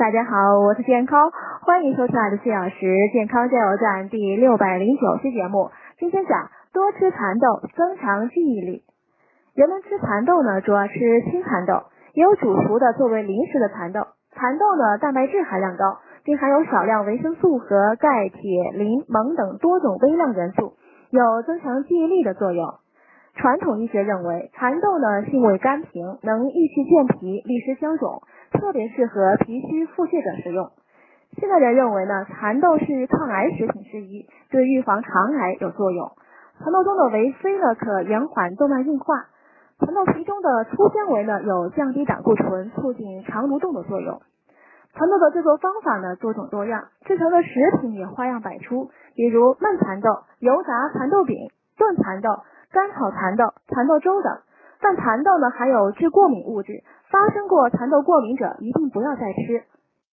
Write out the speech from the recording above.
大家好，我是健康，欢迎收听爱的四小时健康加油站第六百零九期节目。今天讲多吃蚕豆增强记忆力。人们吃蚕豆呢，主要吃青蚕豆，也有煮熟的作为零食的蚕豆。蚕豆呢，蛋白质含量高，并含有少量维生素和钙、铁、磷、锰等多种微量元素，有增强记忆力的作用。传统医学认为，蚕豆呢性味甘平，能益气健脾、利湿消肿，特别适合脾虚、腹泻者食用。现代人认为呢，蚕豆是抗癌食品之一，对预防肠癌有作用。蚕豆中的维 C 呢，可延缓动脉硬化。蚕豆皮中的粗纤维呢，有降低胆固醇、促进肠蠕动的作用。蚕豆的制作方法呢，多种多样，制成的食品也花样百出，比如焖蚕豆、油炸蚕豆饼、炖蚕豆。干炒蚕豆、蚕豆粥等，但蚕豆呢含有致过敏物质，发生过蚕豆过敏者一定不要再吃。